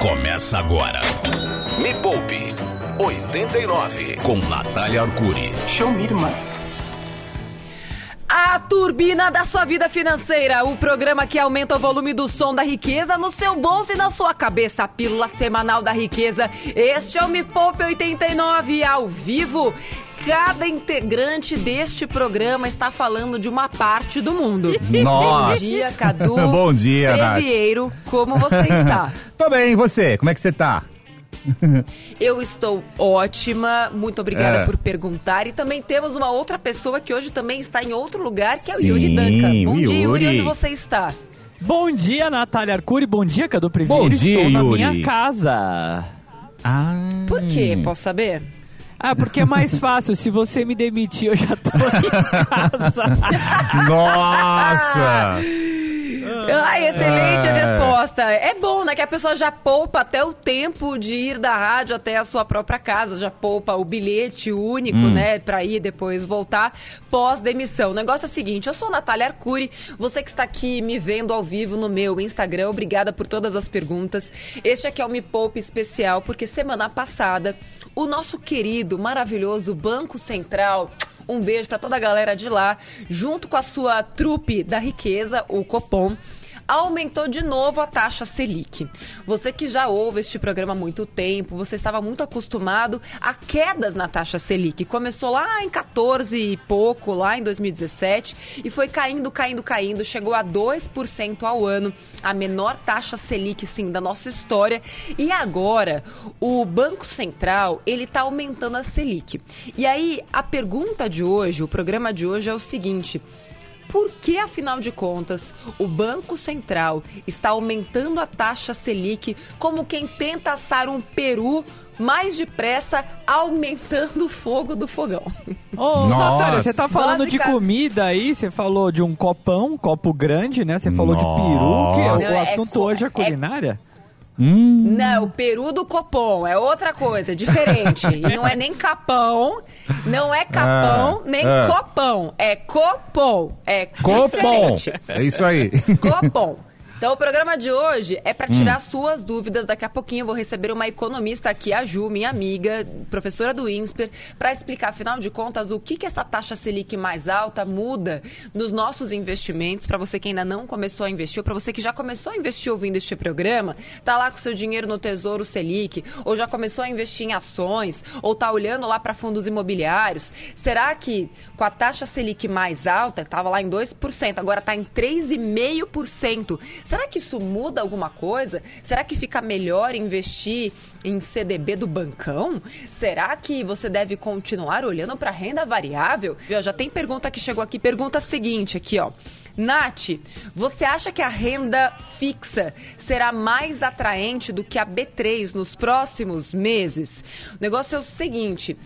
Começa agora. Me Poupe 89 com Natália Arcuri. Show me, irmã. A turbina da sua vida financeira, o programa que aumenta o volume do som da riqueza no seu bolso e na sua cabeça, a pílula semanal da riqueza. Este é o Me Poupe 89 ao vivo. Cada integrante deste programa está falando de uma parte do mundo. Nossa. Bom dia, Cadu. Bom dia, Nath. Previeiro, como você está? Tô bem, e você? Como é que você tá? Eu estou ótima, muito obrigada É. por perguntar. E também temos uma outra pessoa que hoje também está em outro lugar, que é o Sim, Yuri Danca. Bom o dia, Yuri, Yuri. onde você está? Bom dia, Natália Arcuri. Bom dia, Cadu Primeiro. Bom dia, Estou na Yuri. minha casa. Ah. Por quê? Posso saber? Ah, porque é mais fácil. Se você me demitir, eu já tô em casa. Nossa! Ai, excelente a É. resposta. É bom, né? Que a pessoa já poupa até o tempo de ir da rádio até a sua própria casa, já poupa o bilhete único, Hum. né? Pra ir depois voltar pós-demissão. O negócio é o seguinte: eu sou Natália Arcuri, você que está aqui me vendo ao vivo no meu Instagram, obrigada por todas as perguntas. Este aqui é o Me Poupe especial, porque semana passada o nosso querido, maravilhoso Banco Central. Um beijo para toda a galera de lá, junto com a sua trupe da riqueza, o Copom aumentou de novo a taxa Selic. Você que já ouve este programa há muito tempo, você estava muito acostumado a quedas na taxa Selic. Começou lá em 14 e pouco, lá em 2017, e foi caindo, caindo, caindo, chegou a 2% ao ano, a menor taxa Selic, sim, da nossa história. E agora, o Banco Central, ele está aumentando a Selic. E aí, a pergunta de hoje, o programa de hoje é o seguinte... Por que, afinal de contas, o Banco Central está aumentando a taxa Selic como quem tenta assar um peru mais depressa, aumentando o fogo do fogão? Ô, Nossa. Natália, você tá falando de Básica- comida aí? Você falou de um copão, um copo grande, né? Você falou de peru. Que Nossa. o é assunto co- hoje é é- culinária? Hum. Não, o peru do copom é outra coisa, diferente. E não é nem capão, não é capão, Ah, nem ah. copão. É copom. É Copom! diferente. É isso aí. Copom. Então, o programa de hoje é para tirar suas dúvidas. Daqui a pouquinho eu vou receber uma economista aqui, a Ju, minha amiga, professora do INSPER, para explicar, afinal de contas, o que, que essa taxa Selic mais alta muda nos nossos investimentos. Para você que ainda não começou a investir, ou para você que já começou a investir ouvindo este programa, tá lá com seu dinheiro no Tesouro Selic, ou já começou a investir em ações, ou tá olhando lá para fundos imobiliários. Será que com a taxa Selic mais alta, estava lá em 2%, agora está em 3,5%. Será que isso muda alguma coisa? Será que fica melhor investir em CDB do bancão? Será que você deve continuar olhando para renda variável? Viu, Já tem pergunta que chegou aqui, pergunta seguinte aqui, ó. Nath, você acha que a renda fixa será mais atraente do que a B3 nos próximos meses? O negócio é o seguinte: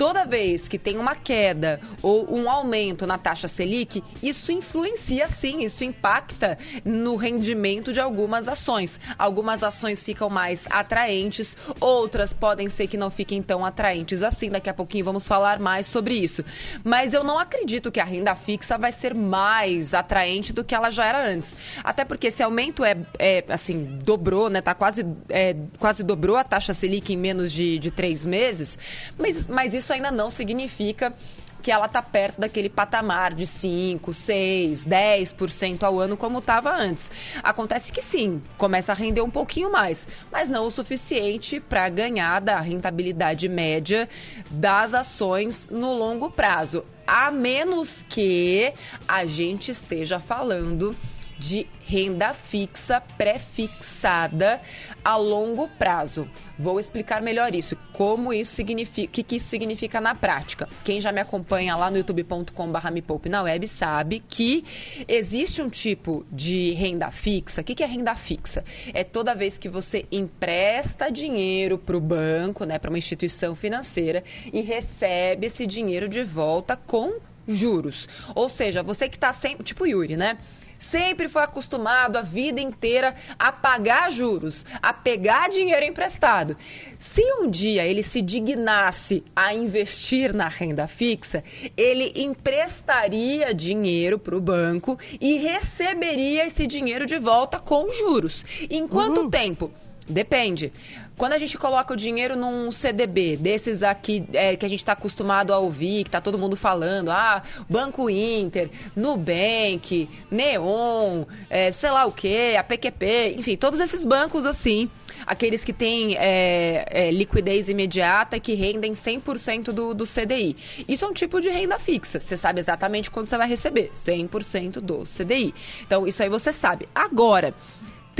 toda vez que tem uma queda ou um aumento na taxa Selic, isso influencia sim, isso impacta no rendimento de algumas ações. Algumas ações ficam mais atraentes, outras podem ser que não fiquem tão atraentes assim. Daqui a pouquinho vamos falar mais sobre isso. Mas eu não acredito que a renda fixa vai ser mais atraente do que ela já era antes. Até porque esse aumento é, é, assim, dobrou, né? Tá quase, é, quase dobrou a taxa Selic em menos de, de três meses. Mas, mas isso ainda não significa que ela está perto daquele patamar de 5, 6, 10% ao ano como estava antes. Acontece que sim, começa a render um pouquinho mais, mas não o suficiente para ganhar da rentabilidade média das ações no longo prazo. A menos que a gente esteja falando de renda fixa pré-fixada a longo prazo. Vou explicar melhor isso, como isso significa, o que, que isso significa na prática. Quem já me acompanha lá no youtube.com.br me poupe na web sabe que existe um tipo de renda fixa. O que, que é renda fixa? É toda vez que você empresta dinheiro para o banco, né, para uma instituição financeira e recebe esse dinheiro de volta com juros. Ou seja, você que está sempre, tipo Yuri, né? Sempre foi acostumado a vida inteira a pagar juros, a pegar dinheiro emprestado. Se um dia ele se dignasse a investir na renda fixa, ele emprestaria dinheiro para o banco e receberia esse dinheiro de volta com juros. Em quanto Uhul. tempo? Depende. Quando a gente coloca o dinheiro num CDB, desses aqui é, que a gente está acostumado a ouvir, que está todo mundo falando, ah, Banco Inter, Nubank, Neon, é, sei lá o que, a PQP, enfim, todos esses bancos assim, aqueles que têm é, é, liquidez imediata e que rendem 100% do, do CDI. Isso é um tipo de renda fixa, você sabe exatamente quando você vai receber, 100% do CDI. Então, isso aí você sabe. Agora,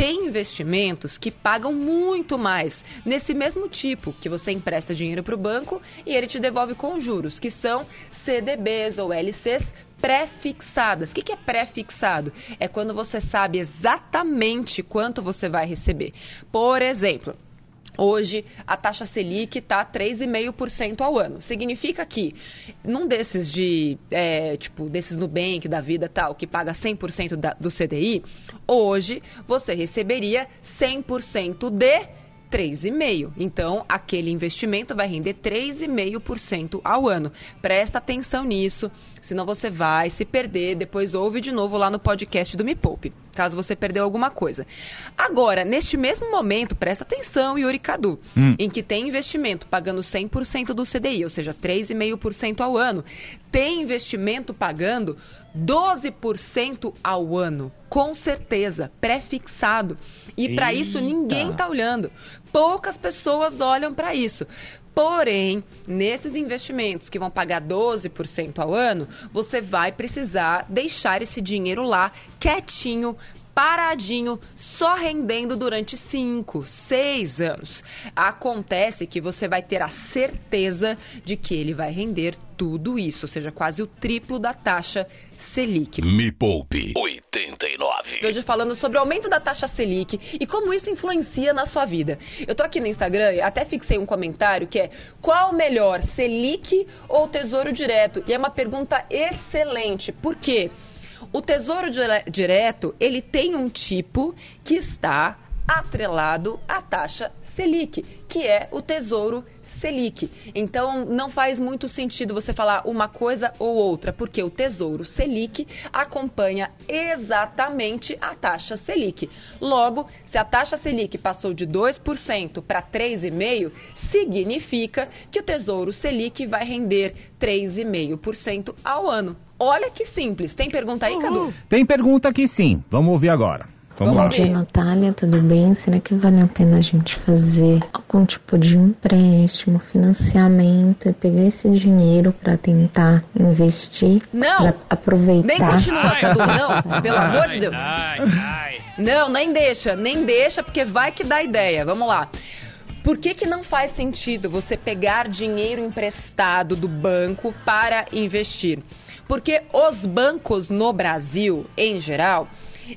tem investimentos que pagam muito mais nesse mesmo tipo, que você empresta dinheiro para o banco e ele te devolve com juros, que são CDBs ou LCs pré-fixadas. O que é pré-fixado? É quando você sabe exatamente quanto você vai receber. Por exemplo, Hoje, a taxa Selic está 3,5% ao ano. Significa que, num desses de, é, tipo, desses Nubank da vida tal, que paga 100% da, do CDI, hoje você receberia 100% de 3,5%. Então, aquele investimento vai render 3,5% ao ano. Presta atenção nisso, senão você vai se perder. Depois ouve de novo lá no podcast do Me Poupe, caso você perdeu alguma coisa. Agora, neste mesmo momento, presta atenção, Yuri Cadu, hum. em que tem investimento pagando 100% do CDI, ou seja, 3,5% ao ano. Tem investimento pagando 12% ao ano, com certeza, pré-fixado. E para isso ninguém está olhando. Poucas pessoas olham para isso. Porém, nesses investimentos que vão pagar 12% ao ano, você vai precisar deixar esse dinheiro lá quietinho, paradinho, só rendendo durante 5, 6 anos. Acontece que você vai ter a certeza de que ele vai render tudo isso, ou seja, quase o triplo da taxa Selic. Me Poupe 89. Hoje falando sobre o aumento da taxa Selic e como isso influencia na sua vida. Eu tô aqui no Instagram e até fixei um comentário que é qual melhor, Selic ou Tesouro Direto? E é uma pergunta excelente. Por quê? O Tesouro Direto, ele tem um tipo que está atrelado à taxa Selic, que é o Tesouro Selic. Então, não faz muito sentido você falar uma coisa ou outra, porque o Tesouro Selic acompanha exatamente a taxa Selic. Logo, se a taxa Selic passou de 2% para 3,5%, significa que o Tesouro Selic vai render 3,5% ao ano. Olha que simples. Tem pergunta aí, Cadu? Tem pergunta aqui sim. Vamos ouvir agora. Vamos Bom dia, Natália, tudo bem? Será que vale a pena a gente fazer algum tipo de empréstimo, financiamento e pegar esse dinheiro para tentar investir? Não! Pra aproveitar. Nem continua, Cadu, não, pelo amor de Deus. Não, nem deixa, nem deixa, porque vai que dá ideia. Vamos lá. Por que, que não faz sentido você pegar dinheiro emprestado do banco para investir? Porque os bancos no Brasil, em geral,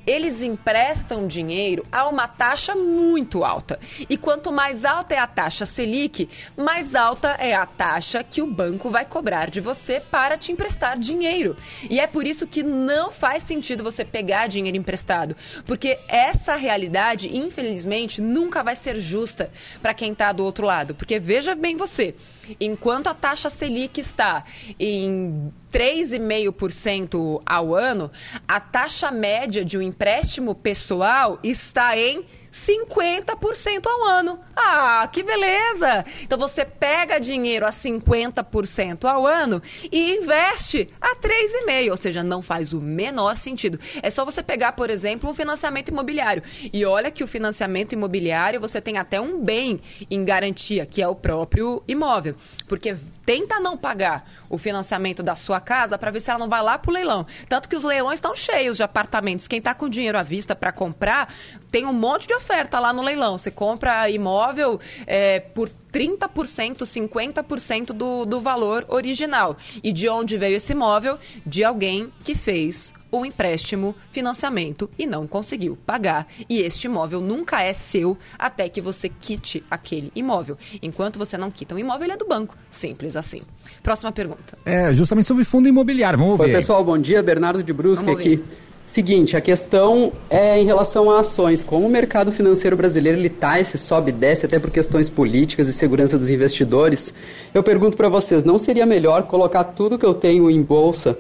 eles emprestam dinheiro a uma taxa muito alta. E quanto mais alta é a taxa Selic, mais alta é a taxa que o banco vai cobrar de você para te emprestar dinheiro. E é por isso que não faz sentido você pegar dinheiro emprestado, porque essa realidade, infelizmente, nunca vai ser justa para quem está do outro lado. Porque veja bem você, enquanto a taxa Selic está em 3,5% ao ano, a taxa média de um empréstimo pessoal está em 50% ao ano. Ah, que beleza! Então você pega dinheiro a 50% ao ano e investe a 3,5%, ou seja, não faz o menor sentido. É só você pegar, por exemplo, um financiamento imobiliário. E olha que o financiamento imobiliário você tem até um bem em garantia, que é o próprio imóvel. Porque tenta não pagar o financiamento da sua casa para ver se ela não vai lá para o leilão. Tanto que os leilões estão cheios de apartamentos. Quem está com dinheiro à vista para comprar tem um monte de oferta lá no leilão. Você compra imóvel é, por 30%, 50% do, do valor original. E de onde veio esse imóvel? De alguém que fez o empréstimo, financiamento e não conseguiu pagar. E este imóvel nunca é seu até que você quite aquele imóvel. Enquanto você não quita um imóvel, ele é do banco. Simples assim. Próxima pergunta. É, justamente sobre fundo imobiliário. Vamos ver. Oi, pessoal, bom dia. Bernardo de Brusque aqui. Seguinte, a questão é em relação a ações. Como o mercado financeiro brasileiro ele tá, esse sobe e desce até por questões políticas e segurança dos investidores, eu pergunto para vocês, não seria melhor colocar tudo que eu tenho em bolsa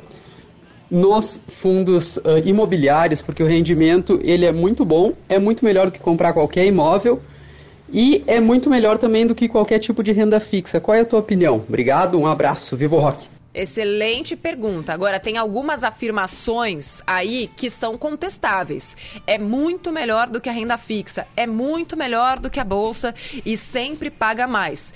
nos fundos uh, imobiliários, porque o rendimento ele é muito bom, é muito melhor do que comprar qualquer imóvel e é muito melhor também do que qualquer tipo de renda fixa. Qual é a tua opinião? Obrigado, um abraço, viva o rock! Excelente pergunta. Agora, tem algumas afirmações aí que são contestáveis. É muito melhor do que a renda fixa, é muito melhor do que a bolsa e sempre paga mais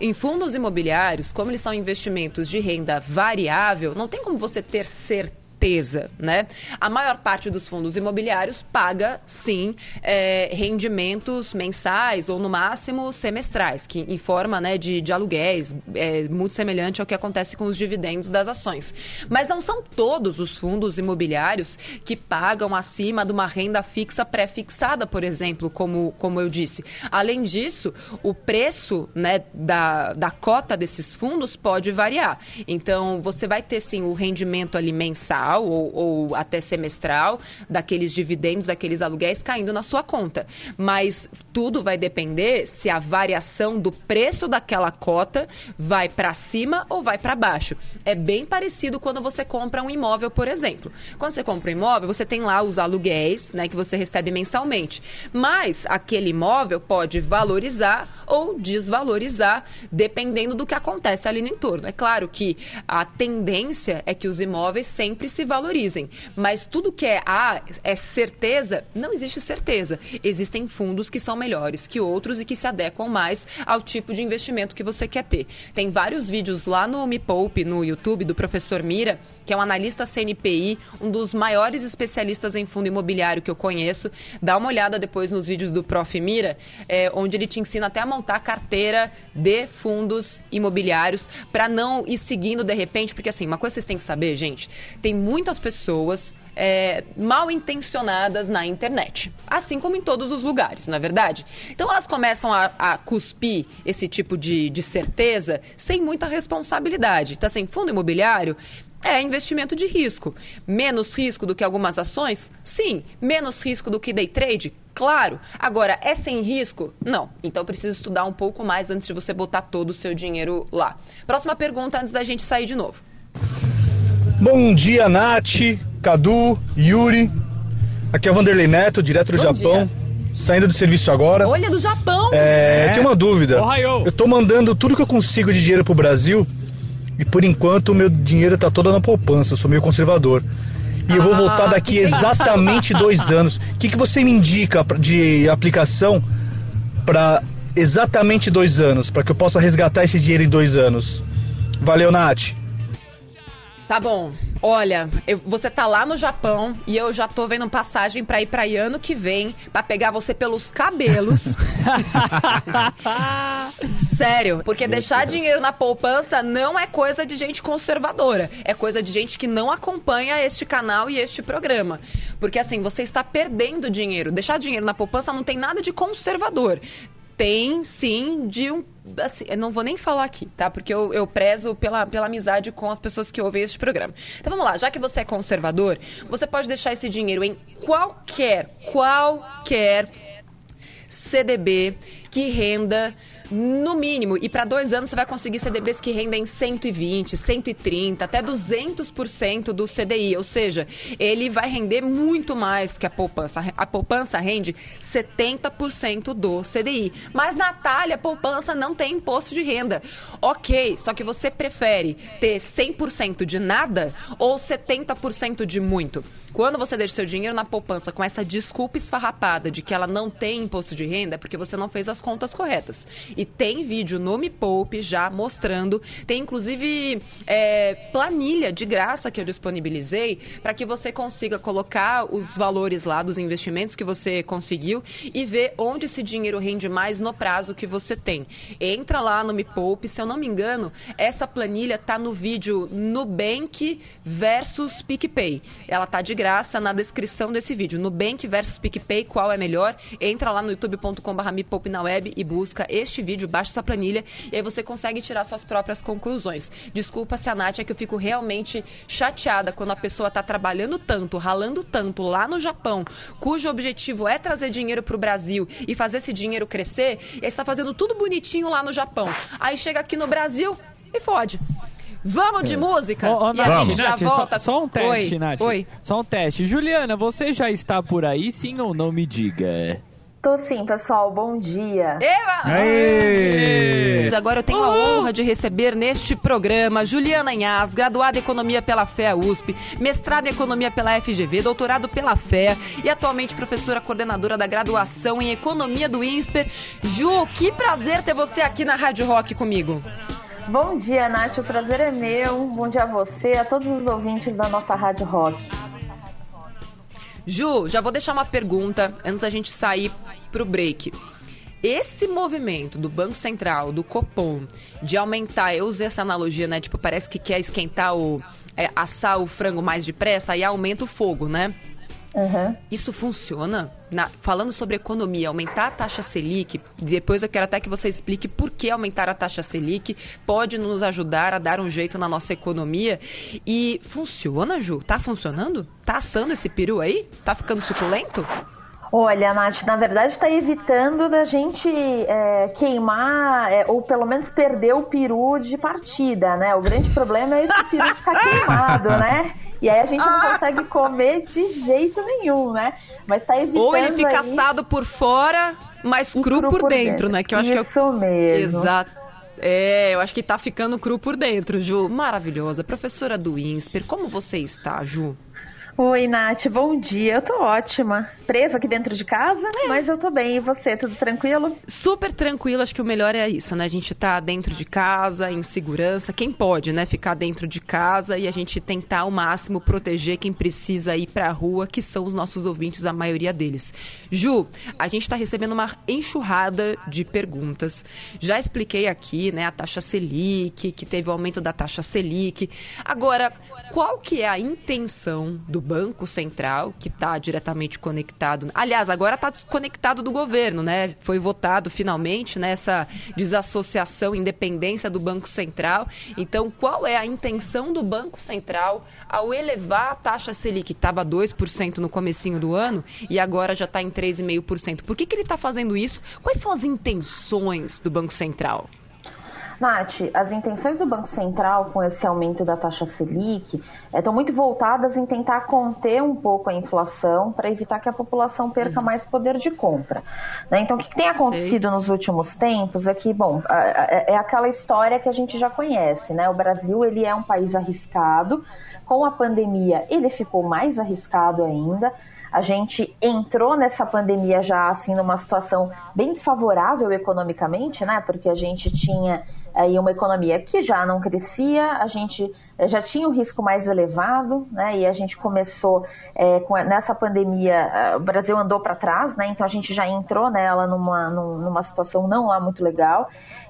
em fundos imobiliários, como eles são investimentos de renda variável, não tem como você ter certeza certeza, né? A maior parte dos fundos imobiliários paga, sim, é, rendimentos mensais ou, no máximo, semestrais, que em forma né, de, de aluguéis, é muito semelhante ao que acontece com os dividendos das ações. Mas não são todos os fundos imobiliários que pagam acima de uma renda fixa pré-fixada, por exemplo, como, como eu disse. Além disso, o preço né, da, da cota desses fundos pode variar. Então, você vai ter, sim, o rendimento ali mensal, mensal ou, ou até semestral daqueles dividendos, daqueles aluguéis caindo na sua conta. Mas tudo vai depender se a variação do preço daquela cota vai para cima ou vai para baixo. É bem parecido quando você compra um imóvel, por exemplo. Quando você compra um imóvel, você tem lá os aluguéis, né, que você recebe mensalmente. Mas aquele imóvel pode valorizar ou desvalorizar dependendo do que acontece ali no entorno. É claro que a tendência é que os imóveis sempre se valorizem. Mas tudo que é A é certeza, não existe certeza. Existem fundos que são melhores que outros e que se adequam mais ao tipo de investimento que você quer ter. Tem vários vídeos lá no Me Poupe, no YouTube, do professor Mira, que é um analista CNPI, um dos maiores especialistas em fundo imobiliário que eu conheço. Dá uma olhada depois nos vídeos do Prof. Mira, é, onde ele te ensina até a montar carteira de fundos imobiliários para não ir seguindo de repente, porque assim, uma coisa vocês têm que saber, gente, tem muitas pessoas é, mal intencionadas na internet, assim como em todos os lugares, na é verdade. Então elas começam a, a cuspir esse tipo de, de certeza sem muita responsabilidade. Então, assim, fundo imobiliário é investimento de risco. Menos risco do que algumas ações? Sim. Menos risco do que day trade? Claro. Agora, é sem risco? Não. Então precisa estudar um pouco mais antes de você botar todo o seu dinheiro lá. Próxima pergunta antes da gente sair de novo. Bom dia, Nath, Cadu, Yuri. Aqui é o Vanderlei Neto, direto do Bom Japão. Dia. Saindo do serviço agora. Olha, do Japão! É, é. tenho uma dúvida. Ohio. Eu tô mandando tudo que eu consigo de dinheiro pro Brasil e por enquanto o meu dinheiro tá todo na poupança, eu sou meio conservador. E ah, eu vou ah, voltar daqui exatamente dois anos. O que, que você me indica de aplicação para exatamente dois anos, para que eu possa resgatar esse dinheiro em dois anos? Valeu, Nath. Tá bom. Olha, eu, você tá lá no Japão e eu já tô vendo passagem pra ir pra aí ano que vem pra pegar você pelos cabelos. Sério, porque deixar dinheiro na poupança não é coisa de gente conservadora. É coisa de gente que não acompanha este canal e este programa. Porque assim, você está perdendo dinheiro. Deixar dinheiro na poupança não tem nada de conservador tem sim de um. Assim, não vou nem falar aqui, tá? Porque eu, eu prezo pela, pela amizade com as pessoas que ouvem este programa. Então vamos lá, já que você é conservador, você pode deixar esse dinheiro em qualquer, qualquer CDB que renda no mínimo. E para dois anos você vai conseguir CDBs que rendem 120, 130, até 200% do CDI. Ou seja, ele vai render muito mais que a poupança. A poupança rende 70% do CDI. Mas, Natália, poupança não tem imposto de renda. Ok, só que você prefere ter 100% de nada ou 70% de muito? Quando você deixa seu dinheiro na poupança com essa desculpa esfarrapada de que ela não tem imposto de renda, é porque você não fez as contas corretas. E tem vídeo no Me Poupe já mostrando, tem inclusive é, planilha de graça que eu disponibilizei para que você consiga colocar os valores lá dos investimentos que você conseguiu e ver onde esse dinheiro rende mais no prazo que você tem. Entra lá no Me Poupe, se eu não me engano, essa planilha está no vídeo Nubank versus PicPay. Ela tá de graça na descrição desse vídeo. Nubank versus PicPay, qual é melhor? Entra lá no youtube.com.br na web e busca este vídeo, baixa essa planilha e aí você consegue tirar suas próprias conclusões. Desculpa se a Nath é que eu fico realmente chateada quando a pessoa está trabalhando tanto, ralando tanto lá no Japão, cujo objetivo é trazer dinheiro para o Brasil e fazer esse dinheiro crescer, e está fazendo tudo bonitinho lá no Japão. Aí chega aqui no Brasil e fode. Vamos de é. música? Ô, ô, e a gente já Nath, volta. Só, só, um teste, Oi. Nath. Oi. Só um teste. Juliana, você já está por aí, sim ou não me diga? Tô sim, pessoal. Bom dia. Eva! Aê! Agora eu tenho a honra de receber neste programa Juliana Inhas, graduada em Economia pela FEA USP, mestrada em Economia pela FGV, doutorado pela FEA e atualmente professora coordenadora da graduação em Economia do INSPER. Ju, que prazer ter você aqui na Rádio Rock comigo. Bom dia, Nath. O prazer é meu. Bom dia a você, a todos os ouvintes da nossa Rádio Rock. Ju, já vou deixar uma pergunta antes da gente sair pro break. Esse movimento do Banco Central, do Copom, de aumentar, eu usei essa analogia, né? Tipo, parece que quer esquentar o. É, assar o frango mais depressa, aí aumenta o fogo, né? Uhum. Isso funciona? Na, falando sobre economia, aumentar a taxa Selic, depois eu quero até que você explique por que aumentar a taxa Selic pode nos ajudar a dar um jeito na nossa economia. E funciona, Ju? Tá funcionando? Tá assando esse peru aí? Tá ficando suculento? Olha, Nath, na verdade está evitando da gente é, queimar, é, ou pelo menos perder o peru de partida, né? O grande problema é esse peru ficar queimado, né? E aí a gente não consegue comer de jeito nenhum, né? Mas tá evitando. Ou ele fica aí... assado por fora, mas cru, cru por, por dentro, dentro, né? Que eu acho Isso que é o... mesmo. Exato. É, eu acho que tá ficando cru por dentro, Ju. Maravilhosa. Professora do INSPER, como você está, Ju? Oi, Nath, bom dia. Eu tô ótima. Presa aqui dentro de casa, é. mas eu tô bem. E você, tudo tranquilo? Super tranquilo, acho que o melhor é isso, né? A gente tá dentro de casa, em segurança. Quem pode, né? Ficar dentro de casa e a gente tentar ao máximo proteger quem precisa ir pra rua, que são os nossos ouvintes, a maioria deles. Ju, a gente tá recebendo uma enxurrada de perguntas. Já expliquei aqui, né, a taxa Selic, que teve o aumento da taxa Selic. Agora, qual que é a intenção do Banco Central, que está diretamente conectado. Aliás, agora está desconectado do governo, né? Foi votado finalmente nessa desassociação, independência do Banco Central. Então, qual é a intenção do Banco Central ao elevar a taxa Selic, que estava 2% no comecinho do ano e agora já está em 3,5%? Por que, que ele está fazendo isso? Quais são as intenções do Banco Central? Nath, as intenções do Banco Central com esse aumento da taxa Selic estão é, muito voltadas em tentar conter um pouco a inflação para evitar que a população perca uhum. mais poder de compra. Né? Então, o que, que tem acontecido Sei. nos últimos tempos é que, bom, é aquela história que a gente já conhece, né? O Brasil ele é um país arriscado. Com a pandemia, ele ficou mais arriscado ainda. A gente entrou nessa pandemia já assim numa situação bem desfavorável economicamente, né? Porque a gente tinha aí uma economia que já não crescia, a gente eh, já tinha um risco mais elevado, né? E a gente começou é, com, nessa pandemia, eh, o Brasil andou para trás, né? Então a gente já entrou nela numa, numa situação não lá muito legal.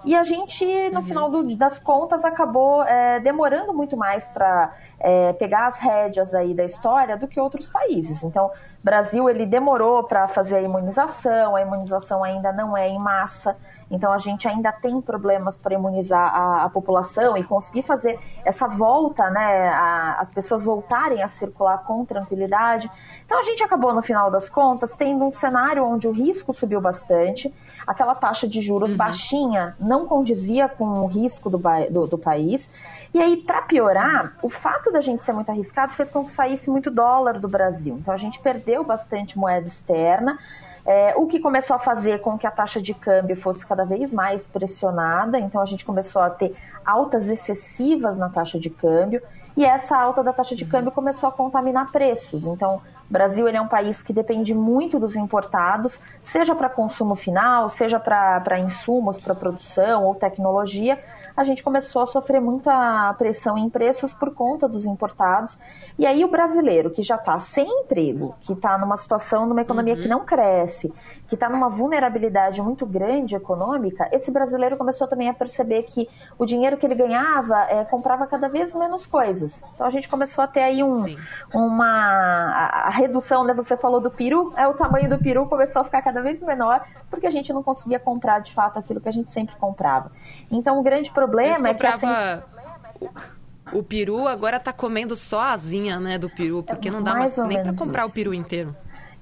E a gente, no uhum. final do, das contas, acabou é, demorando muito mais para é, pegar as rédeas aí da história do que outros países. Então, Brasil ele demorou para fazer a imunização, a imunização ainda não é em massa, então a gente ainda tem problemas para imunizar a, a, população e conseguir fazer essa volta, né, a, as pessoas voltarem a circular com tranquilidade. Então a gente acabou no final das contas tendo um cenário onde o risco subiu bastante, aquela taxa de juros uhum. baixinha não condizia com o risco do, do, do país. E aí, para piorar, o fato da gente ser muito arriscado fez com que saísse muito dólar do Brasil. Então a gente perdeu bastante moeda externa. É, o que começou a fazer com que a taxa de câmbio fosse cada vez mais pressionada, então a gente começou a ter altas excessivas na taxa de câmbio, e essa alta da taxa de câmbio começou a contaminar preços. Então, o Brasil ele é um país que depende muito dos importados, seja para consumo final, seja para insumos, para produção ou tecnologia, a gente começou a sofrer muita pressão em preços por conta dos importados. E aí o brasileiro que já está sem emprego, que está numa situação, numa economia uhum. que não cresce, que está numa vulnerabilidade muito grande econômica, esse brasileiro começou também a perceber que o dinheiro que ele ganhava é, comprava cada vez menos coisas. Então a gente começou a ter aí um, uma a, a redução, né? Você falou do peru, é o tamanho do peru começou a ficar cada vez menor porque a gente não conseguia comprar de fato aquilo que a gente sempre comprava. Então o grande problema problema é que assim... O peru agora tá comendo só a asinha, né, do peru, porque não dá mais, mais nem para comprar isso. o peru inteiro.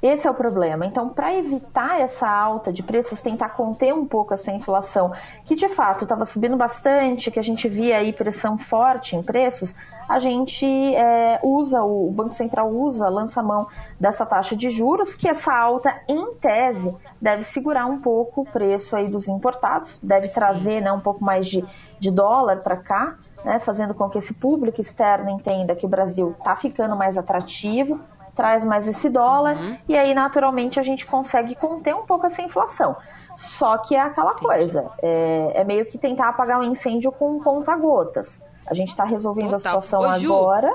Esse é o problema. Então, para evitar essa alta de preços, tentar conter um pouco essa inflação, que de fato estava subindo bastante, que a gente via aí pressão forte em preços, a gente é, usa, o Banco Central usa, lança mão dessa taxa de juros, que essa alta, em tese, deve segurar um pouco o preço aí dos importados, deve trazer né, um pouco mais de, de dólar para cá, né, fazendo com que esse público externo entenda que o Brasil está ficando mais atrativo, traz mais esse dólar uhum. e aí naturalmente a gente consegue conter um pouco essa inflação. Só que é aquela coisa, é, é meio que tentar apagar um incêndio com conta-gotas. A gente está resolvendo Total. a situação Ô, agora.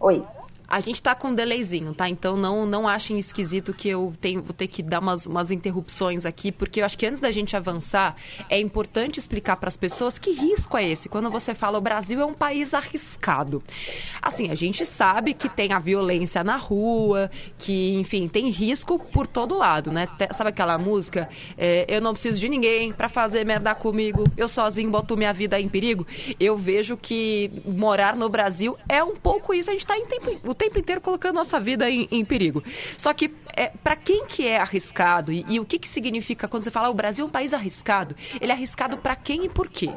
Oi a gente tá com um delayzinho, tá? Então não, não achem esquisito que eu tenho, vou ter que dar umas, umas interrupções aqui, porque eu acho que antes da gente avançar, é importante explicar para as pessoas que risco é esse. Quando você fala o Brasil é um país arriscado. Assim, a gente sabe que tem a violência na rua, que, enfim, tem risco por todo lado, né? Sabe aquela música? É, eu não preciso de ninguém para fazer merda comigo, eu sozinho boto minha vida em perigo. Eu vejo que morar no Brasil é um pouco isso. A gente tá em tempo tempo inteiro colocando nossa vida em, em perigo. Só que, é, para quem que é arriscado e, e o que, que significa quando você fala ah, o Brasil é um país arriscado? Ele é arriscado para quem e por quê?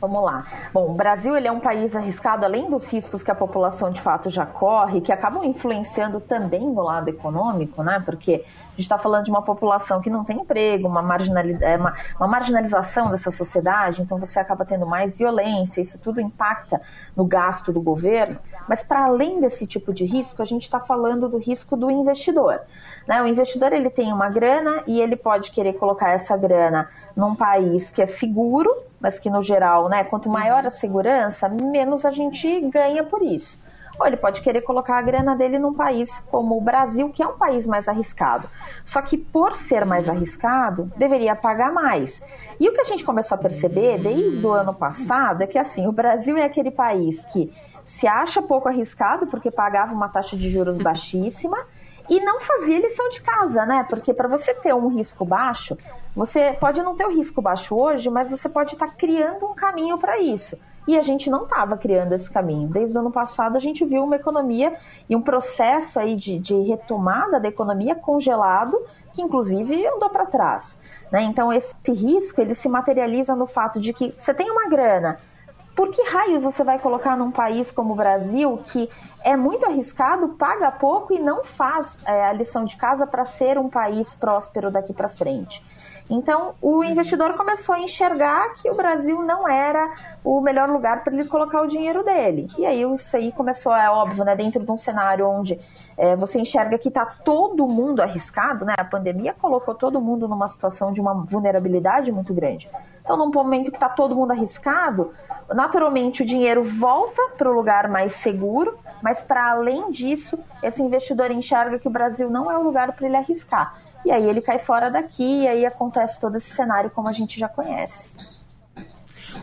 Vamos lá. Bom, o Brasil ele é um país arriscado, além dos riscos que a população de fato já corre, que acabam influenciando também no lado econômico, né? Porque gente está falando de uma população que não tem emprego, uma, marginalidade, é, uma, uma marginalização dessa sociedade, então você acaba tendo mais violência, isso tudo impacta no gasto do governo. Mas para além desse tipo de risco, a gente está falando do risco do investidor. Né? O investidor ele tem uma grana e ele pode querer colocar essa grana num país que é seguro, mas que no geral, né, quanto maior a segurança, menos a gente ganha por isso. Ou ele pode querer colocar a grana dele num país como o Brasil, que é um país mais arriscado. Só que por ser mais arriscado, deveria pagar mais. E o que a gente começou a perceber desde o ano passado é que assim, o Brasil é aquele país que se acha pouco arriscado porque pagava uma taxa de juros baixíssima e não fazia lição de casa, né? Porque para você ter um risco baixo, você pode não ter o risco baixo hoje, mas você pode estar tá criando um caminho para isso. E a gente não estava criando esse caminho. Desde o ano passado a gente viu uma economia e um processo aí de, de retomada da economia congelado, que inclusive andou para trás. Né? Então esse risco ele se materializa no fato de que você tem uma grana, por que raios você vai colocar num país como o Brasil, que é muito arriscado, paga pouco e não faz é, a lição de casa para ser um país próspero daqui para frente? Então, o investidor começou a enxergar que o Brasil não era o melhor lugar para ele colocar o dinheiro dele. E aí, isso aí começou, é óbvio, né, dentro de um cenário onde é, você enxerga que está todo mundo arriscado, né? A pandemia colocou todo mundo numa situação de uma vulnerabilidade muito grande. Então, num momento que está todo mundo arriscado, naturalmente o dinheiro volta para o lugar mais seguro, mas para além disso, esse investidor enxerga que o Brasil não é o lugar para ele arriscar. E aí ele cai fora daqui e aí acontece todo esse cenário como a gente já conhece.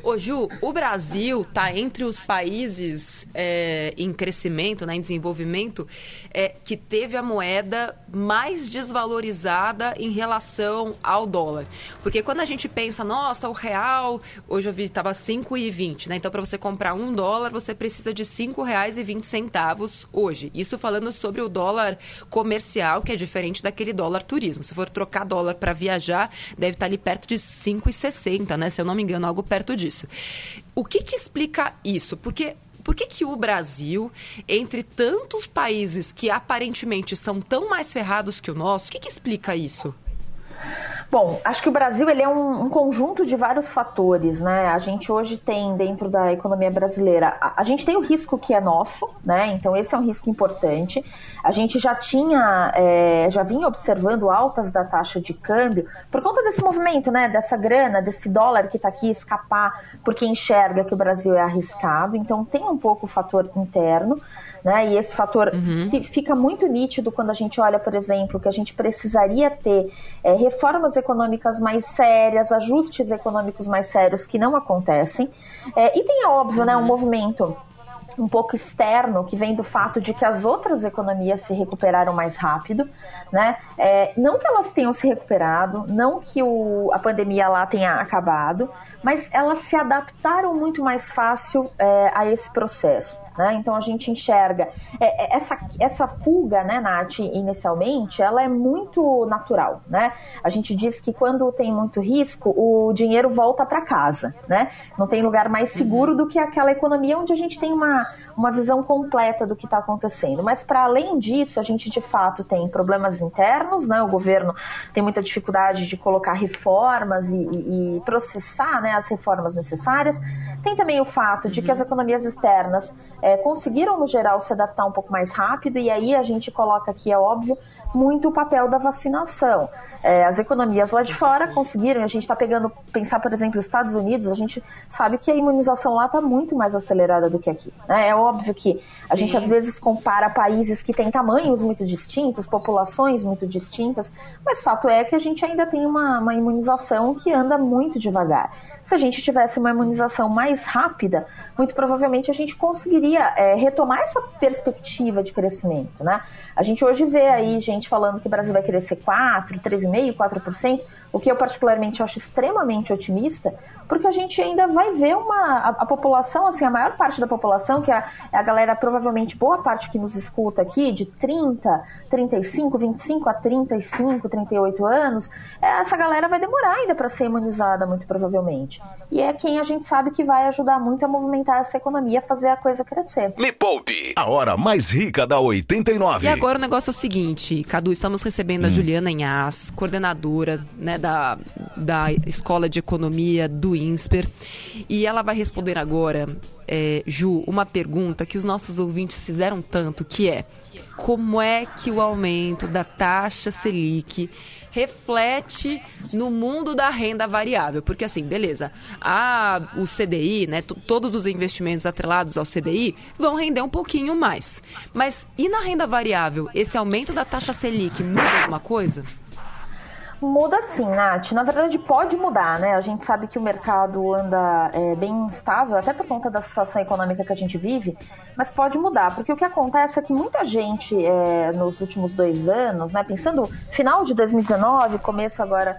Ô Ju, o Brasil está entre os países é, em crescimento, né, em desenvolvimento, é, que teve a moeda mais desvalorizada em relação ao dólar. Porque quando a gente pensa, nossa, o real, hoje eu vi estava 5,20, né? Então, para você comprar um dólar, você precisa de R$ 5,20 hoje. Isso falando sobre o dólar comercial, que é diferente daquele dólar turismo. Se for trocar dólar para viajar, deve estar ali perto de 5,60, né? Se eu não me engano, algo perto disso. O que, que explica isso? Porque por que, que o Brasil, entre tantos países que aparentemente são tão mais ferrados que o nosso, o que, que explica isso? Bom, acho que o Brasil ele é um, um, conjunto de vários fatores, né? A gente hoje tem dentro da economia brasileira, a, a, gente tem o risco que é nosso, né? Então esse é um risco importante. A gente já tinha, é, já vinha observando altas da taxa de câmbio por conta desse movimento, né? Dessa grana, desse dólar que está aqui escapar, porque enxerga que o Brasil é arriscado. Então tem um pouco o fator interno né? E esse fator uhum. fica muito nítido quando a gente olha, por exemplo, que a gente precisaria ter é, reformas econômicas mais sérias, ajustes econômicos mais sérios que não acontecem. É, e tem, é óbvio, uhum. né, um uhum. movimento um pouco externo que vem do fato de que as outras economias se recuperaram mais rápido, né? É, não que elas tenham se recuperado, não que o, a pandemia lá tenha acabado, mas elas se adaptaram muito mais fácil é, a esse processo. Né? Então a gente enxerga é, é, essa, essa fuga, né, Nath, inicialmente, ela é muito natural. Né? A gente diz que quando tem muito risco, o dinheiro volta para casa. Né? Não tem lugar mais seguro uhum. do que aquela economia onde a gente tem uma, uma visão completa do que está acontecendo. Mas para além disso, a gente de fato tem problemas internos, né? o governo tem muita dificuldade de colocar reformas e, e, e processar né, as reformas necessárias. Tem também o fato de que as economias externas é, conseguiram, no geral, se adaptar um pouco mais rápido, e aí a gente coloca aqui, é óbvio, muito o papel da vacinação. É, as economias lá de fora conseguiram, a gente está pegando, pensar, por exemplo, Estados Unidos, a gente sabe que a imunização lá está muito mais acelerada do que aqui. Né? É óbvio que a Sim. gente às vezes compara países que têm tamanhos muito distintos, populações muito distintas, mas fato é que a gente ainda tem uma, uma imunização que anda muito devagar. Se a gente tivesse uma imunização mais rápida, muito provavelmente a gente conseguiria é, retomar essa perspectiva de crescimento, né? A gente hoje vê aí gente falando que o Brasil vai crescer 4, 3,5%, 4%, o que eu particularmente acho extremamente otimista, porque a gente ainda vai ver uma a, a população, assim, a maior parte da população, que é a, é a, galera, provavelmente boa parte que nos escuta aqui, de 30, 35, 25 a 35, 38 anos, é, essa galera vai demorar ainda para ser imunizada, muito provavelmente. E é quem a gente sabe que vai ajudar muito a movimentar essa economia, a fazer a coisa crescer. Me poupe, a hora mais rica da 89. E agora o negócio é o seguinte, Cadu, estamos recebendo hum. a Juliana Inhas, coordenadora, né, da, da Escola de Economia do INSPER. E ela vai responder agora, é, Ju, uma pergunta que os nossos ouvintes fizeram tanto, que é como é que o aumento da taxa Selic reflete no mundo da renda variável. Porque assim, beleza, a, o CDI, né, todos os investimentos atrelados ao CDI vão render um pouquinho mais. Mas e na renda variável, esse aumento da taxa Selic muda alguma coisa? Muda sim, Nath. Na verdade, pode mudar, né? A gente sabe que o mercado anda é, bem instável, até por conta da situação econômica que a gente vive, mas pode mudar, porque o que acontece é que muita gente, é, nos últimos dois anos, né, pensando final de 2019, começo agora,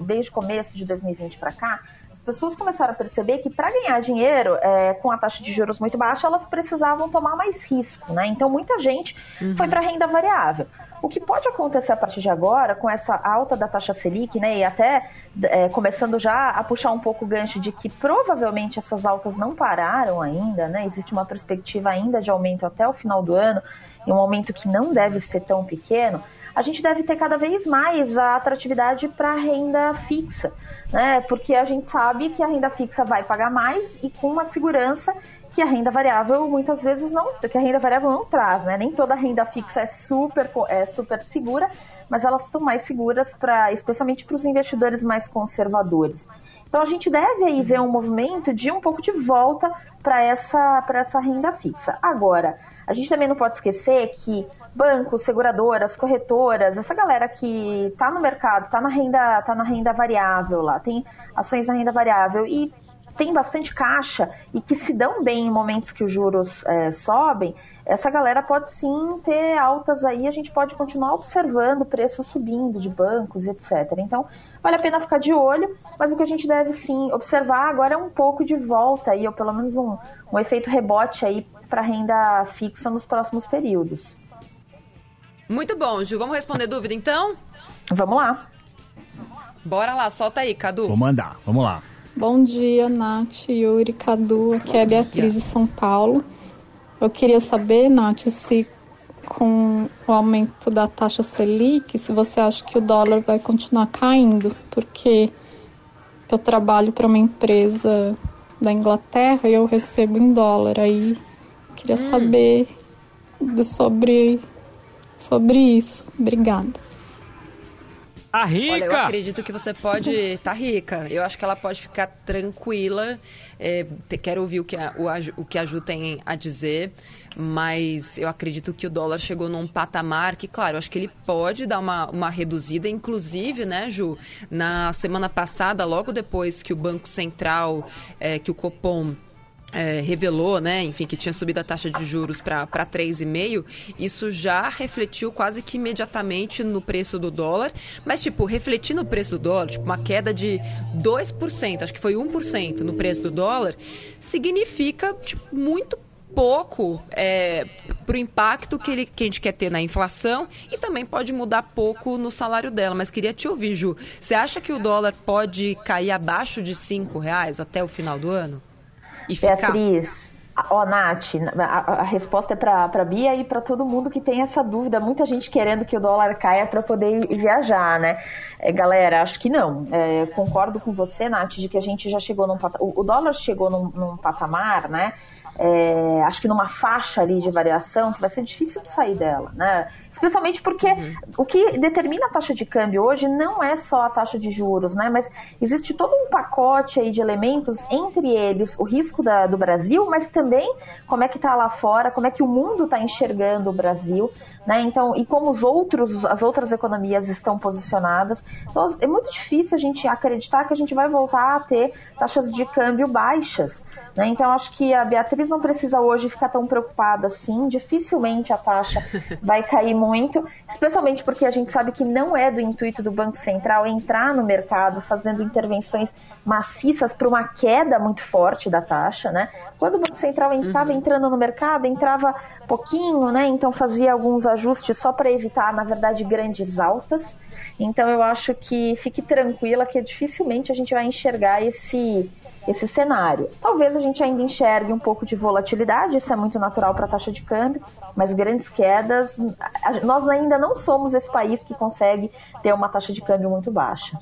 desde começo de 2020 para cá, pessoas começaram a perceber que para ganhar dinheiro é, com a taxa de juros muito baixa, elas precisavam tomar mais risco, né? Então muita gente uhum. foi para renda variável. O que pode acontecer a partir de agora, com essa alta da taxa Selic, né, e até é, começando já a puxar um pouco o gancho de que provavelmente essas altas não pararam ainda, né, existe uma perspectiva ainda de aumento até o final do ano, e um aumento que não deve ser tão pequeno, a gente deve ter cada vez mais a atratividade para renda fixa, né? Porque a gente sabe que a renda fixa vai pagar mais e com uma segurança que a renda variável muitas vezes não, que a renda variável não traz, né? Nem toda renda fixa é super, é super segura, mas elas estão mais seguras para, especialmente para os investidores mais conservadores. Então a gente deve aí ver um movimento de um pouco de volta para essa, para essa renda fixa. Agora, a gente também não pode esquecer que bancos, seguradoras, corretoras, essa galera que está no mercado, está na renda, tá na renda variável lá, tem ações na renda variável e tem bastante caixa e que se dão bem em momentos que os juros é, sobem, essa galera pode sim ter altas aí, a gente pode continuar observando preços subindo de bancos etc. Então, vale a pena ficar de olho, mas o que a gente deve sim observar agora é um pouco de volta aí, ou pelo menos um, um efeito rebote aí para renda fixa nos próximos períodos. Muito bom, Ju. Vamos responder dúvida então? Vamos lá. Bora lá, solta aí, Cadu. Vou mandar, vamos lá. Bom dia, Nath, Yuri, Cadu. Aqui é a Beatriz de São Paulo. Eu queria saber, Nath, se com o aumento da taxa Selic, se você acha que o dólar vai continuar caindo, porque eu trabalho para uma empresa da Inglaterra e eu recebo em dólar. Aí queria hum. saber de, sobre, sobre isso. Obrigada. Tá rica! Olha, eu acredito que você pode estar tá rica. Eu acho que ela pode ficar tranquila. É, quero ouvir o que, a, o, o que a Ju tem a dizer, mas eu acredito que o dólar chegou num patamar que, claro, eu acho que ele pode dar uma, uma reduzida. Inclusive, né, Ju, na semana passada, logo depois que o Banco Central, é, que o Copom é, revelou, né, enfim, que tinha subido a taxa de juros para 3,5, isso já refletiu quase que imediatamente no preço do dólar, mas, tipo, refletir no preço do dólar, tipo, uma queda de 2%, acho que foi 1% no preço do dólar, significa, tipo, muito pouco é, para o impacto que, ele, que a gente quer ter na inflação e também pode mudar pouco no salário dela. Mas queria te ouvir, Ju. Você acha que o dólar pode cair abaixo de cinco reais até o final do ano? E Beatriz, Ó, oh, Nath, a, a, resposta é para Bia e para todo mundo que tem essa dúvida. Muita gente querendo que o dólar caia para poder viajar, né? É, galera, acho que não. É, concordo com você, Nath, de que a gente já chegou num patamar. O, o dólar chegou num, num patamar, né? É, acho que numa faixa ali de variação que vai ser difícil de sair dela, né? Especialmente porque uhum. o que determina a taxa de câmbio hoje não é só a taxa de juros, né? Mas existe todo um pacote aí de elementos, entre eles o risco da, do Brasil, mas também como é que está lá fora, como é que o mundo está enxergando o Brasil, né? Então, e como os outros, as outras economias estão posicionadas. Então, é muito difícil a gente acreditar que a gente vai voltar a ter taxas de câmbio baixas. Né? Então, acho que a Beatriz não precisa hoje ficar tão preocupada assim. Dificilmente a taxa vai cair muito, especialmente porque a gente sabe que não é do intuito do Banco Central entrar no mercado fazendo intervenções maciças para uma queda muito forte da taxa, né? Quando o Banco Central estava uhum. entrando no mercado, entrava pouquinho, né? Então fazia alguns ajustes só para evitar, na verdade, grandes altas. Então eu acho que fique tranquila que dificilmente a gente vai enxergar esse esse cenário. Talvez a gente ainda enxergue um pouco de volatilidade, isso é muito natural para a taxa de câmbio, mas grandes quedas, nós ainda não somos esse país que consegue ter uma taxa de câmbio muito baixa.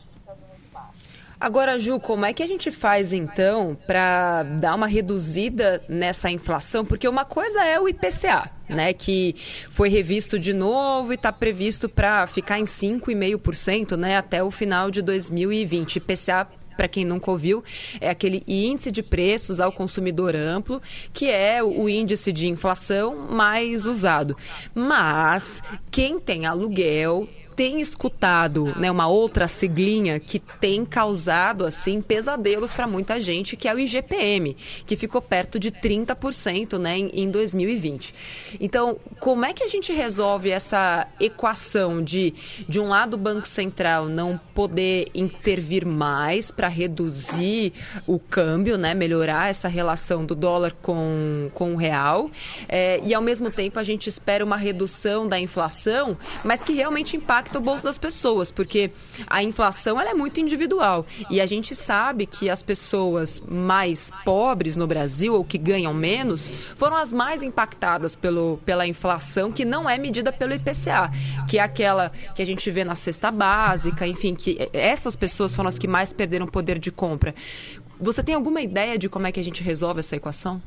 Agora, Ju, como é que a gente faz então para dar uma reduzida nessa inflação? Porque uma coisa é o IPCA, né, que foi revisto de novo e está previsto para ficar em 5,5%, né, até o final de 2020. IPCA para quem nunca ouviu, é aquele índice de preços ao consumidor amplo, que é o índice de inflação mais usado. Mas quem tem aluguel tem escutado né, uma outra siglinha que tem causado assim pesadelos para muita gente, que é o IGPM, que ficou perto de 30% né, em, em 2020. Então, como é que a gente resolve essa equação de, de um lado, o Banco Central não poder intervir mais para reduzir o câmbio, né, melhorar essa relação do dólar com, com o real, é, e ao mesmo tempo a gente espera uma redução da inflação, mas que realmente impacta impacta o bolso das pessoas, porque a inflação ela é muito individual. E a gente sabe que as pessoas mais pobres no Brasil, ou que ganham menos, foram as mais impactadas pelo, pela inflação, que não é medida pelo IPCA, que é aquela que a gente vê na cesta básica, enfim, que essas pessoas foram as que mais perderam poder de compra. Você tem alguma ideia de como é que a gente resolve essa equação?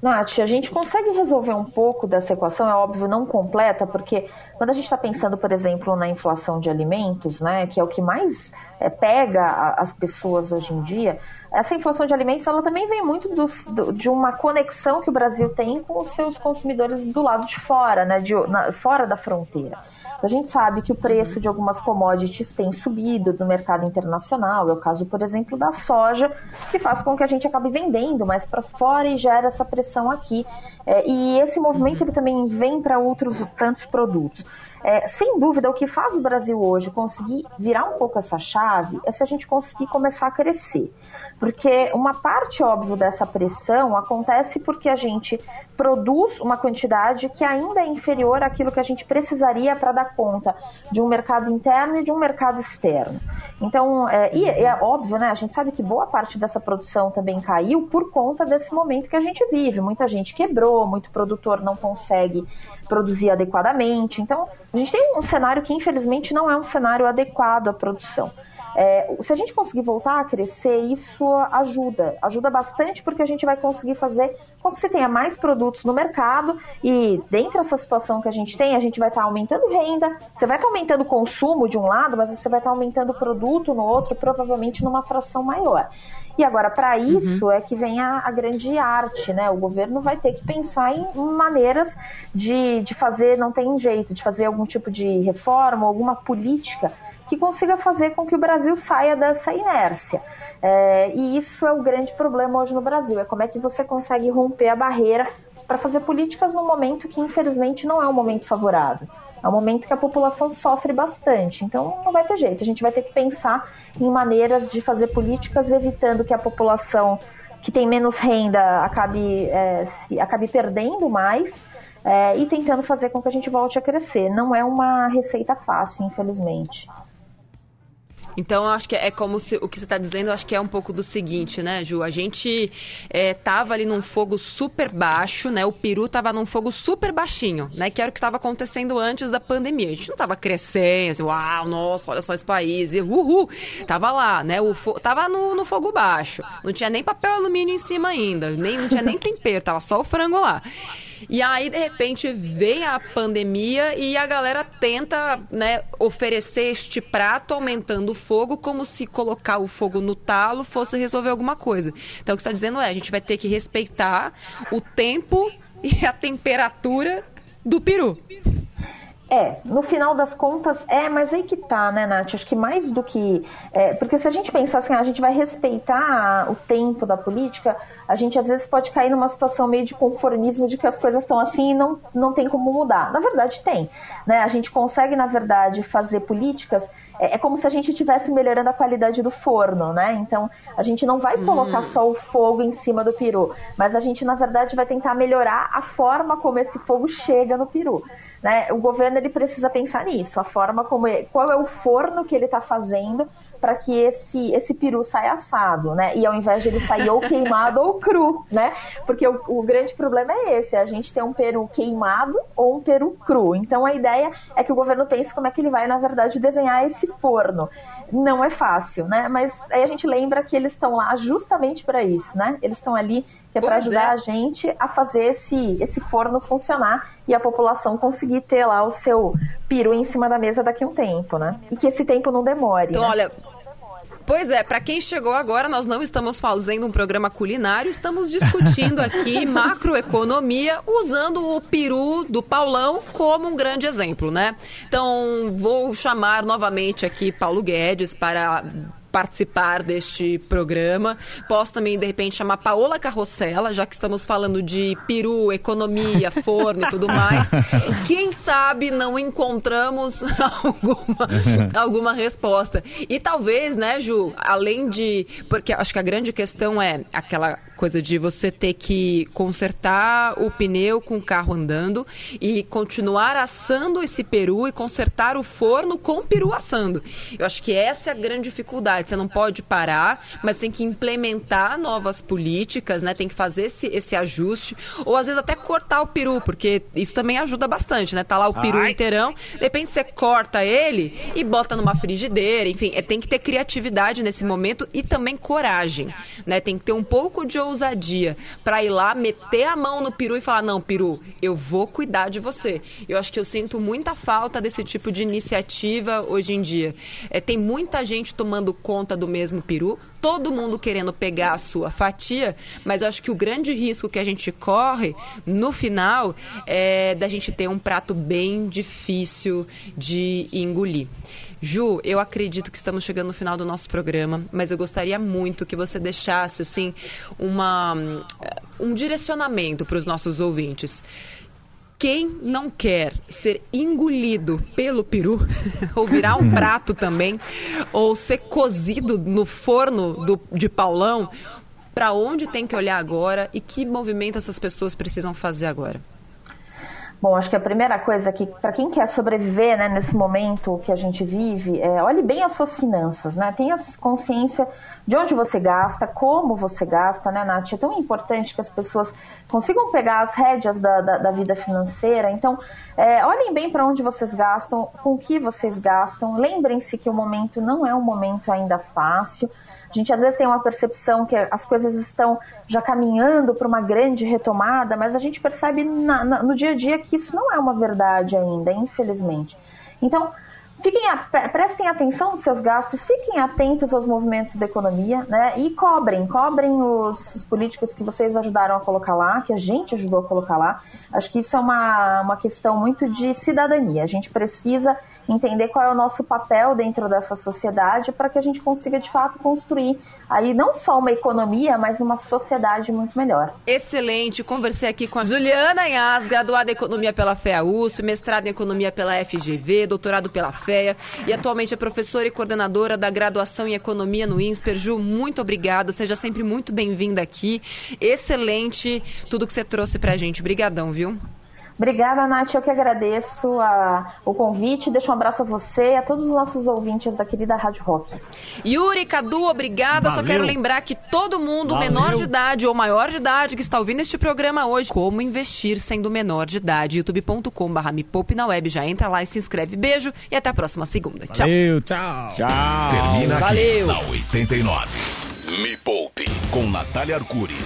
Nath, a gente consegue resolver um pouco dessa equação, é óbvio, não completa, porque quando a gente está pensando, por exemplo, na inflação de alimentos, né, que é o que mais é, pega a, as pessoas hoje em dia, essa inflação de alimentos ela também vem muito do, de uma conexão que o Brasil tem com os seus consumidores do lado de fora, né, de, na, fora da fronteira. A gente sabe que o preço de algumas commodities tem subido no mercado internacional, é o caso, por exemplo, da soja, que faz com que a gente acabe vendendo mais para fora e gera essa pressão aqui. É, e esse movimento ele também vem para outros tantos produtos. É, sem dúvida, o que faz o Brasil hoje conseguir virar um pouco essa chave é se a gente conseguir começar a crescer. Porque uma parte, óbvio, dessa pressão acontece porque a gente produz uma quantidade que ainda é inferior àquilo que a gente precisaria para dar conta de um mercado interno e de um mercado externo. Então, é, e é óbvio, né? A gente sabe que boa parte dessa produção também caiu por conta desse momento que a gente vive. Muita gente quebrou, muito produtor não consegue produzir adequadamente. Então, a gente tem um cenário que, infelizmente, não é um cenário adequado à produção. É, se a gente conseguir voltar a crescer, isso ajuda. Ajuda bastante porque a gente vai conseguir fazer com que você tenha mais produtos no mercado e dentro dessa situação que a gente tem, a gente vai estar tá aumentando renda, você vai estar tá aumentando o consumo de um lado, mas você vai estar tá aumentando o produto no outro, provavelmente numa fração maior. E agora, para uhum. isso uhum. é que vem a, a, grande arte, né? O governo vai ter que pensar em maneiras de, de fazer, não tem jeito, de fazer algum tipo de reforma, alguma política que consiga fazer com que o Brasil saia dessa inércia. É, e isso é o grande problema hoje no Brasil, é como é que você consegue romper a barreira para fazer políticas num momento que infelizmente não é um momento favorável. É um momento que a população sofre bastante. Então não vai ter jeito. A gente vai ter que pensar em maneiras de fazer políticas evitando que a população que tem menos renda acabe, é, se, acabe perdendo mais é, e tentando fazer com que a gente volte a crescer. Não é uma receita fácil, infelizmente. Então, eu acho que é como se, o que você está dizendo, eu acho que é um pouco do seguinte, né, Ju? A gente estava é, ali num fogo super baixo, né? O Peru estava num fogo super baixinho, né? Que era o que estava acontecendo antes da pandemia. A gente não estava crescendo, assim, uau, nossa, olha só esse país, e uhul. Tava lá, né? O fo tava no, no fogo baixo. Não tinha nem papel alumínio em cima ainda, nem, não tinha nem tempero, tava só o frango lá. E aí, de repente, vem a pandemia e a galera tenta né, oferecer este prato aumentando o fogo, como se colocar o fogo no talo fosse resolver alguma coisa. Então, o que está dizendo é: a gente vai ter que respeitar o tempo e a temperatura do peru. É, no final das contas, é, mas aí que tá, né, Nath? Acho que mais do que. É, porque se a gente pensar assim, a gente vai respeitar o tempo da política, a gente às vezes pode cair numa situação meio de conformismo de que as coisas estão assim e não, não tem como mudar. Na verdade, tem. Né? A gente consegue, na verdade, fazer políticas. É, é como se a gente estivesse melhorando a qualidade do forno, né? Então, a gente não vai colocar hum. só o fogo em cima do peru, mas a gente, na verdade, vai tentar melhorar a forma como esse fogo chega no peru. Né? O governo ele precisa pensar nisso, a forma como é, qual é o forno que ele está fazendo para que esse esse peru saia assado, né? E ao invés de ele sair ou queimado ou cru, né? Porque o, o, grande problema é esse, a gente tem um peru queimado ou um peru cru. Então a ideia é que o governo pense como é que ele vai na verdade desenhar esse forno. Não é fácil, né? Mas aí a gente lembra que eles estão lá justamente para isso, né? Eles estão ali que é para ajudar é. a gente a fazer esse, esse forno funcionar e a população conseguir ter lá o seu peru em cima da mesa daqui a um tempo, né? E que esse tempo não demore. Então, né? olha. Pois é, para quem chegou agora, nós não estamos fazendo um programa culinário, estamos discutindo aqui macroeconomia usando o peru do Paulão como um grande exemplo, né? Então, vou chamar novamente aqui Paulo Guedes para participar deste programa. Posso também, de repente, chamar Paola Carrossela, já que estamos falando de peru, economia, forno e tudo mais. Quem sabe não encontramos alguma, alguma resposta. E talvez, né, Ju, além de. Porque acho que a grande questão é aquela coisa de você ter que consertar o pneu com o carro andando e continuar assando esse peru e consertar o forno com o peru assando. Eu acho que essa é a grande dificuldade. Você não pode parar, mas tem que implementar novas políticas, né? Tem que fazer esse, esse ajuste ou às vezes até cortar o peru, porque isso também ajuda bastante, né? Tá lá o peru Ai. inteirão, de repente você corta ele e bota numa frigideira, enfim, é, tem que ter criatividade nesse momento e também coragem, né? Tem que ter um pouco de ousadia para ir lá, meter a mão no peru e falar: não, peru, eu vou cuidar de você. Eu acho que eu sinto muita falta desse tipo de iniciativa hoje em dia. É, tem muita gente tomando conta do mesmo peru, todo mundo querendo pegar a sua fatia, mas eu acho que o grande risco que a gente corre no final é da gente ter um prato bem difícil de engolir. Ju, eu acredito que estamos chegando no final do nosso programa, mas eu gostaria muito que você deixasse assim uma, um direcionamento para os nossos ouvintes. Quem não quer ser engolido pelo peru, ou virar um prato também, ou ser cozido no forno do, de Paulão, para onde tem que olhar agora e que movimento essas pessoas precisam fazer agora? Bom, acho que a primeira coisa que, para quem quer sobreviver né, nesse momento que a gente vive, é, olhe bem as suas finanças, né? Tenha consciência de onde você gasta, como você gasta, né, Nath? É tão importante que as pessoas consigam pegar as rédeas da, da, da vida financeira. Então, é, olhem bem para onde vocês gastam, com o que vocês gastam. Lembrem-se que o momento não é um momento ainda fácil. A gente às vezes tem uma percepção que as coisas estão já caminhando para uma grande retomada, mas a gente percebe na, na, no dia a dia que isso não é uma verdade ainda, infelizmente. Então, fiquem prestem atenção nos seus gastos, fiquem atentos aos movimentos da economia, né? E cobrem, cobrem os, os, políticos que vocês ajudaram a colocar lá, que a gente ajudou a colocar lá. Acho que isso é uma, uma questão muito de cidadania. A gente precisa entender qual é o nosso papel dentro dessa sociedade para que a gente consiga de fato construir aí não só uma economia, mas uma sociedade muito melhor. Excelente. Conversei aqui com a Juliana Inhas, graduada em Economia pela FEA USP, mestrado em Economia pela FGV, doutorado pela FEA e atualmente é professora e coordenadora da graduação em Economia no INSPER. Ju, muito obrigada. Seja sempre muito bem-vinda aqui. Excelente tudo que você trouxe pra gente. Obrigadão, viu? Obrigada, Nath. Eu que agradeço a, o convite. Deixo um abraço a você e a todos os nossos ouvintes da querida Rádio Rock. Yuri, Cadu, obrigada. Valeu. Só quero lembrar que todo mundo, Valeu. menor de idade ou maior de idade, que está ouvindo este programa hoje, como investir sendo menor de idade, youtube.com.br me poupe na web. Já entra lá e se inscreve. Beijo e até a próxima segunda. Tchau. Valeu, tchau. Tchau. Termina Valeu. aqui na 89. Me Poupe, com Natália Arcuri.